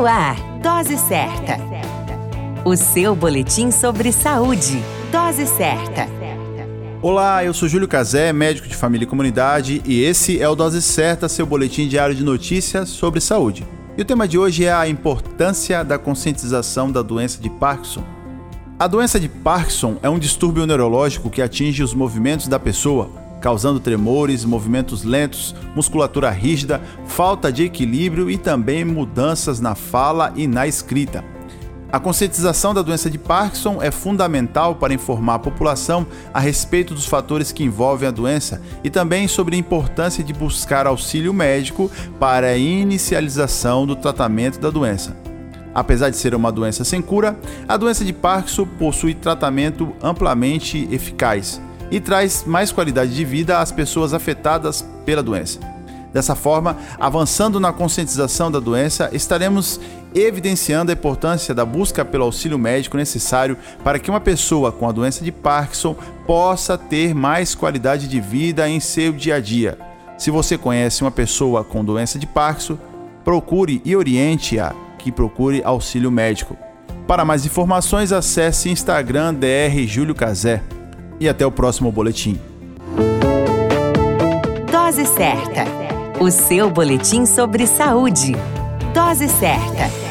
No ar, Dose Certa. O seu boletim sobre saúde. Dose Certa. Olá, eu sou Júlio Cazé, médico de família e comunidade, e esse é o Dose Certa, seu boletim diário de notícias sobre saúde. E o tema de hoje é a importância da conscientização da doença de Parkinson. A doença de Parkinson é um distúrbio neurológico que atinge os movimentos da pessoa, causando tremores, movimentos lentos, musculatura rígida, falta de equilíbrio e também mudanças na fala e na escrita. A conscientização da doença de Parkinson é fundamental para informar a população a respeito dos fatores que envolvem a doença e também sobre a importância de buscar auxílio médico para a inicialização do tratamento da doença. Apesar de ser uma doença sem cura, a doença de Parkinson possui tratamento amplamente eficaz e traz mais qualidade de vida às pessoas afetadas pela doença. Dessa forma, avançando na conscientização da doença, estaremos evidenciando a importância da busca pelo auxílio médico necessário para que uma pessoa com a doença de Parkinson possa ter mais qualidade de vida em seu dia a dia. Se você conhece uma pessoa com doença de Parkinson, procure e oriente-a que procure auxílio médico. Para mais informações, acesse Instagram DR Júlio Cazé e até o próximo boletim. Dose certa. O seu boletim sobre saúde. Dose certa.